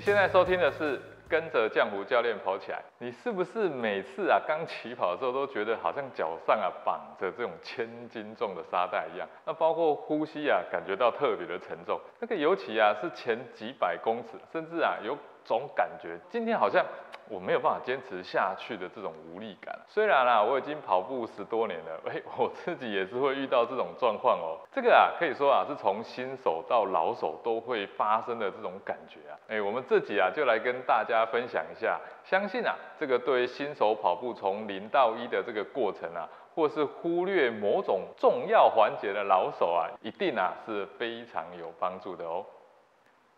现在收听的是跟着江湖教练跑起来。你是不是每次啊刚起跑的时候都觉得好像脚上啊绑着这种千斤重的沙袋一样？那包括呼吸啊感觉到特别的沉重。那个尤其啊是前几百公尺，甚至啊有种感觉今天好像。我没有办法坚持下去的这种无力感。虽然啦，我已经跑步十多年了，哎，我自己也是会遇到这种状况哦。这个啊，可以说啊，是从新手到老手都会发生的这种感觉啊。哎，我们自己啊，就来跟大家分享一下。相信啊，这个对新手跑步从零到一的这个过程啊，或是忽略某种重要环节的老手啊，一定啊是非常有帮助的哦。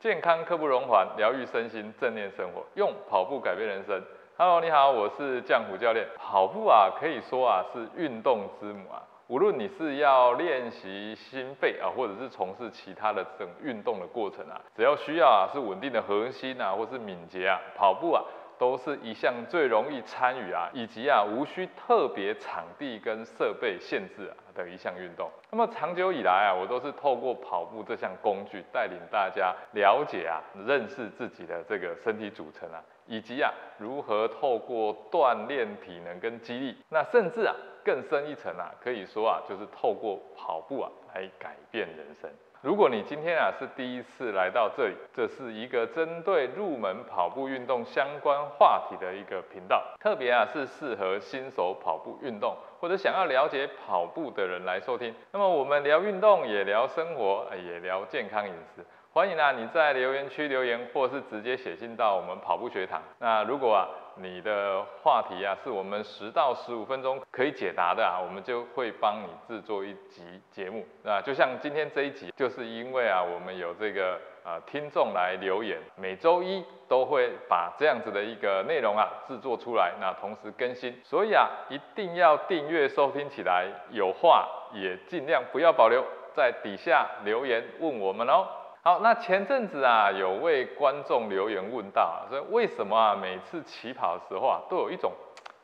健康刻不容缓，疗愈身心，正念生活，用跑步改变人生。Hello，你好，我是江湖教练。跑步啊，可以说啊是运动之母啊。无论你是要练习心肺啊，或者是从事其他的这种运动的过程啊，只要需要啊是稳定的核心啊，或是敏捷啊，跑步啊。都是一项最容易参与啊，以及啊无需特别场地跟设备限制啊的一项运动。那么长久以来啊，我都是透过跑步这项工具，带领大家了解啊、认识自己的这个身体组成啊，以及啊如何透过锻炼体能跟肌力，那甚至啊更深一层啊，可以说啊就是透过跑步啊来改变人生。如果你今天啊是第一次来到这里，这是一个针对入门跑步运动相关话题的一个频道，特别啊是适合新手跑步运动或者想要了解跑步的人来收听。那么我们聊运动，也聊生活，也聊健康饮食。欢迎啊你在留言区留言，或是直接写信到我们跑步学堂。那如果啊你的话题啊，是我们十到十五分钟可以解答的啊，我们就会帮你制作一集节目。那就像今天这一集，就是因为啊，我们有这个呃听众来留言，每周一都会把这样子的一个内容啊制作出来，那同时更新，所以啊，一定要订阅收听起来，有话也尽量不要保留在底下留言问我们哦。好，那前阵子啊，有位观众留言问到啊，说为什么啊，每次起跑的时候啊，都有一种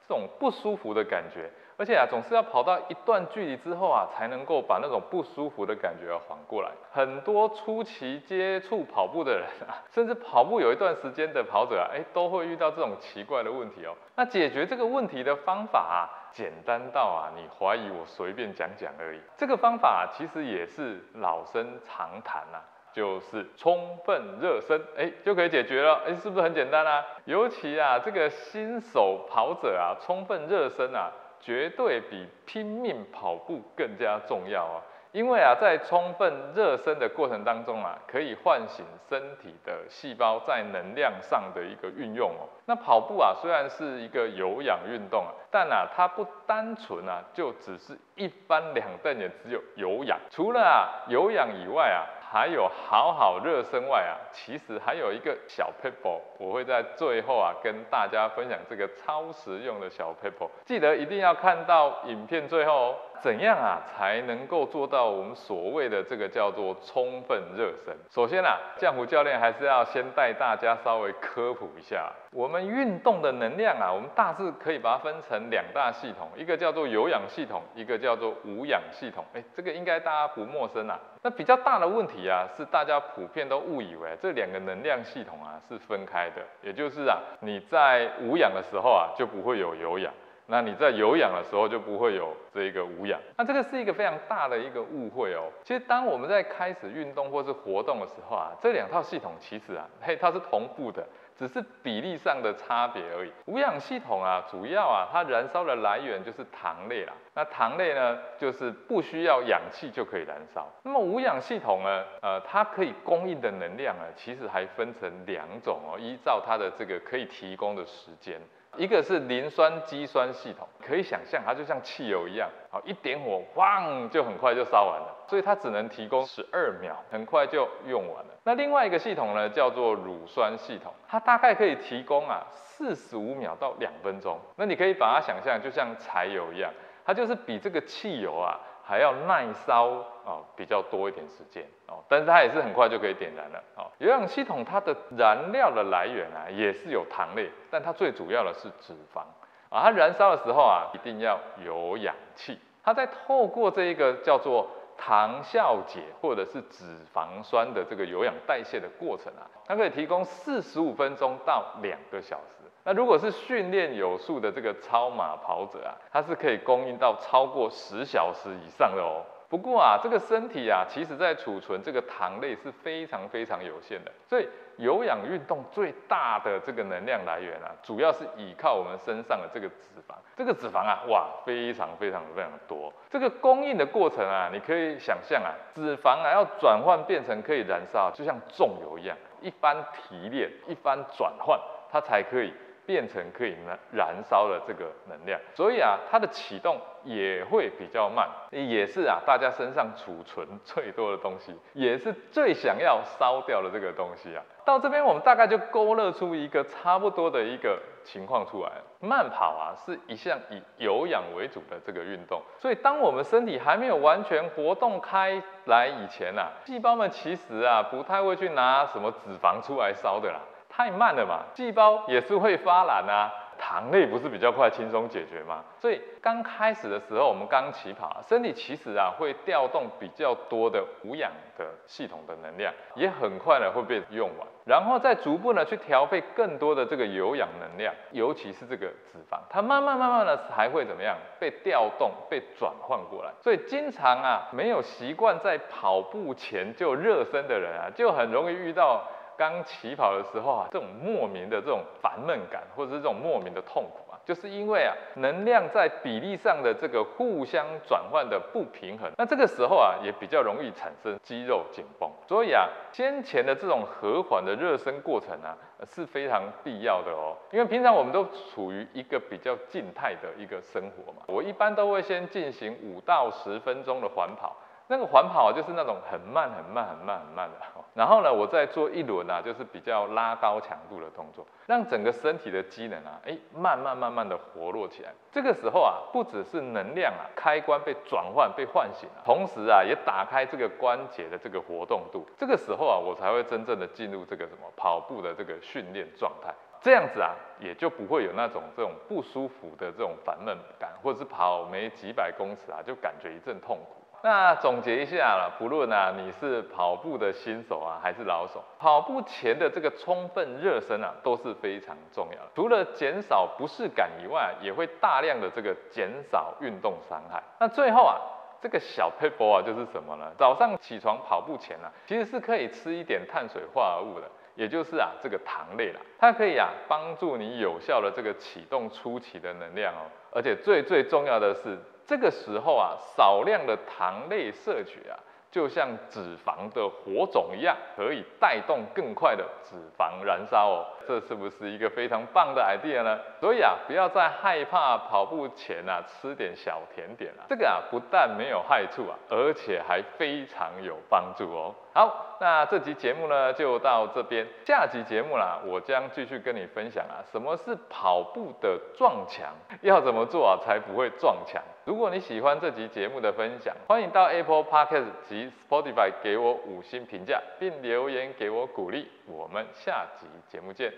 这种不舒服的感觉，而且啊，总是要跑到一段距离之后啊，才能够把那种不舒服的感觉缓过来。很多初期接触跑步的人啊，甚至跑步有一段时间的跑者啊，哎，都会遇到这种奇怪的问题哦。那解决这个问题的方法啊，简单到啊，你怀疑我随便讲讲而已。这个方法其实也是老生常谈呐。就是充分热身，哎，就可以解决了，哎，是不是很简单啊？尤其啊，这个新手跑者啊，充分热身啊，绝对比拼命跑步更加重要啊。因为啊，在充分热身的过程当中啊，可以唤醒身体的细胞在能量上的一个运用哦。那跑步啊，虽然是一个有氧运动啊，但啊，它不单纯啊，就只是一翻两瞪眼，只有有氧。除了啊有氧以外啊。还有好好热身外啊，其实还有一个小 paper，我会在最后啊跟大家分享这个超实用的小 paper，记得一定要看到影片最后哦。怎样啊才能够做到我们所谓的这个叫做充分热身？首先啊，江湖教练还是要先带大家稍微科普一下，我们运动的能量啊，我们大致可以把它分成两大系统，一个叫做有氧系统，一个叫做无氧系统。哎，这个应该大家不陌生啊。那比较大的问题啊，是大家普遍都误以为这两个能量系统啊是分开的，也就是啊，你在无氧的时候啊就不会有有氧。那你在有氧的时候就不会有这一个无氧，那这个是一个非常大的一个误会哦。其实当我们在开始运动或是活动的时候啊，这两套系统其实啊，嘿，它是同步的，只是比例上的差别而已。无氧系统啊，主要啊，它燃烧的来源就是糖类啦。那糖类呢，就是不需要氧气就可以燃烧。那么无氧系统呢，呃，它可以供应的能量啊，其实还分成两种哦，依照它的这个可以提供的时间。一个是磷酸肌酸系统，可以想象它就像汽油一样，好一点火，咣就很快就烧完了，所以它只能提供十二秒，很快就用完了。那另外一个系统呢，叫做乳酸系统，它大概可以提供啊四十五秒到两分钟。那你可以把它想象就像柴油一样，它就是比这个汽油啊。还要耐烧啊，比较多一点时间哦，但是它也是很快就可以点燃了哦。有氧系统它的燃料的来源啊，也是有糖类，但它最主要的是脂肪啊。它燃烧的时候啊，一定要有氧气。它在透过这一个叫做糖酵解或者是脂肪酸的这个有氧代谢的过程啊，它可以提供四十五分钟到两个小时。那如果是训练有素的这个超马跑者啊，它是可以供应到超过十小时以上的哦。不过啊，这个身体啊，其实在储存这个糖类是非常非常有限的，所以有氧运动最大的这个能量来源啊，主要是依靠我们身上的这个脂肪。这个脂肪啊，哇，非常非常非常多。这个供应的过程啊，你可以想象啊，脂肪啊要转换变成可以燃烧，就像重油一样，一番提炼，一番转换，它才可以。变成可以燃燃烧的这个能量，所以啊，它的启动也会比较慢，也是啊，大家身上储存最多的东西，也是最想要烧掉的这个东西啊。到这边我们大概就勾勒出一个差不多的一个情况出来。慢跑啊，是一项以有氧为主的这个运动，所以当我们身体还没有完全活动开来以前啊，细胞们其实啊，不太会去拿什么脂肪出来烧的啦。太慢了嘛，细胞也是会发懒啊，糖类不是比较快轻松解决吗？所以刚开始的时候，我们刚起跑，身体其实啊会调动比较多的无氧的系统的能量，也很快的会被用完，然后再逐步呢去调配更多的这个有氧能量，尤其是这个脂肪，它慢慢慢慢的才会怎么样被调动、被转换过来。所以经常啊没有习惯在跑步前就热身的人啊，就很容易遇到。刚起跑的时候啊，这种莫名的这种烦闷感，或者是这种莫名的痛苦啊，就是因为啊，能量在比例上的这个互相转换的不平衡。那这个时候啊，也比较容易产生肌肉紧绷。所以啊，先前的这种和缓的热身过程啊，是非常必要的哦。因为平常我们都处于一个比较静态的一个生活嘛，我一般都会先进行五到十分钟的缓跑。那个缓跑就是那种很慢、很慢、很慢、很慢的，然后呢，我再做一轮啊，就是比较拉高强度的动作，让整个身体的机能啊，哎，慢慢慢慢的活络起来。这个时候啊，不只是能量啊开关被转换、被唤醒了，同时啊，也打开这个关节的这个活动度。这个时候啊，我才会真正的进入这个什么跑步的这个训练状态。这样子啊，也就不会有那种这种不舒服的这种烦闷感，或者是跑没几百公尺啊，就感觉一阵痛苦。那总结一下了，不论啊你是跑步的新手啊还是老手，跑步前的这个充分热身啊都是非常重要的。除了减少不适感以外，也会大量的这个减少运动伤害。那最后啊，这个小 paper 啊就是什么呢？早上起床跑步前啊，其实是可以吃一点碳水化合物的，也就是啊这个糖类啦，它可以啊帮助你有效的这个启动初期的能量哦。而且最最重要的是。这个时候啊，少量的糖类摄取啊，就像脂肪的火种一样，可以带动更快的脂肪燃烧哦。这是不是一个非常棒的 idea 呢？所以啊，不要再害怕跑步前啊吃点小甜点了。这个啊，不但没有害处啊，而且还非常有帮助哦。好，那这集节目呢就到这边。下集节目啦，我将继续跟你分享啊，什么是跑步的撞墙，要怎么做啊才不会撞墙。如果你喜欢这集节目的分享，欢迎到 Apple Podcast 及 Spotify 给我五星评价，并留言给我鼓励。我们下集节目见。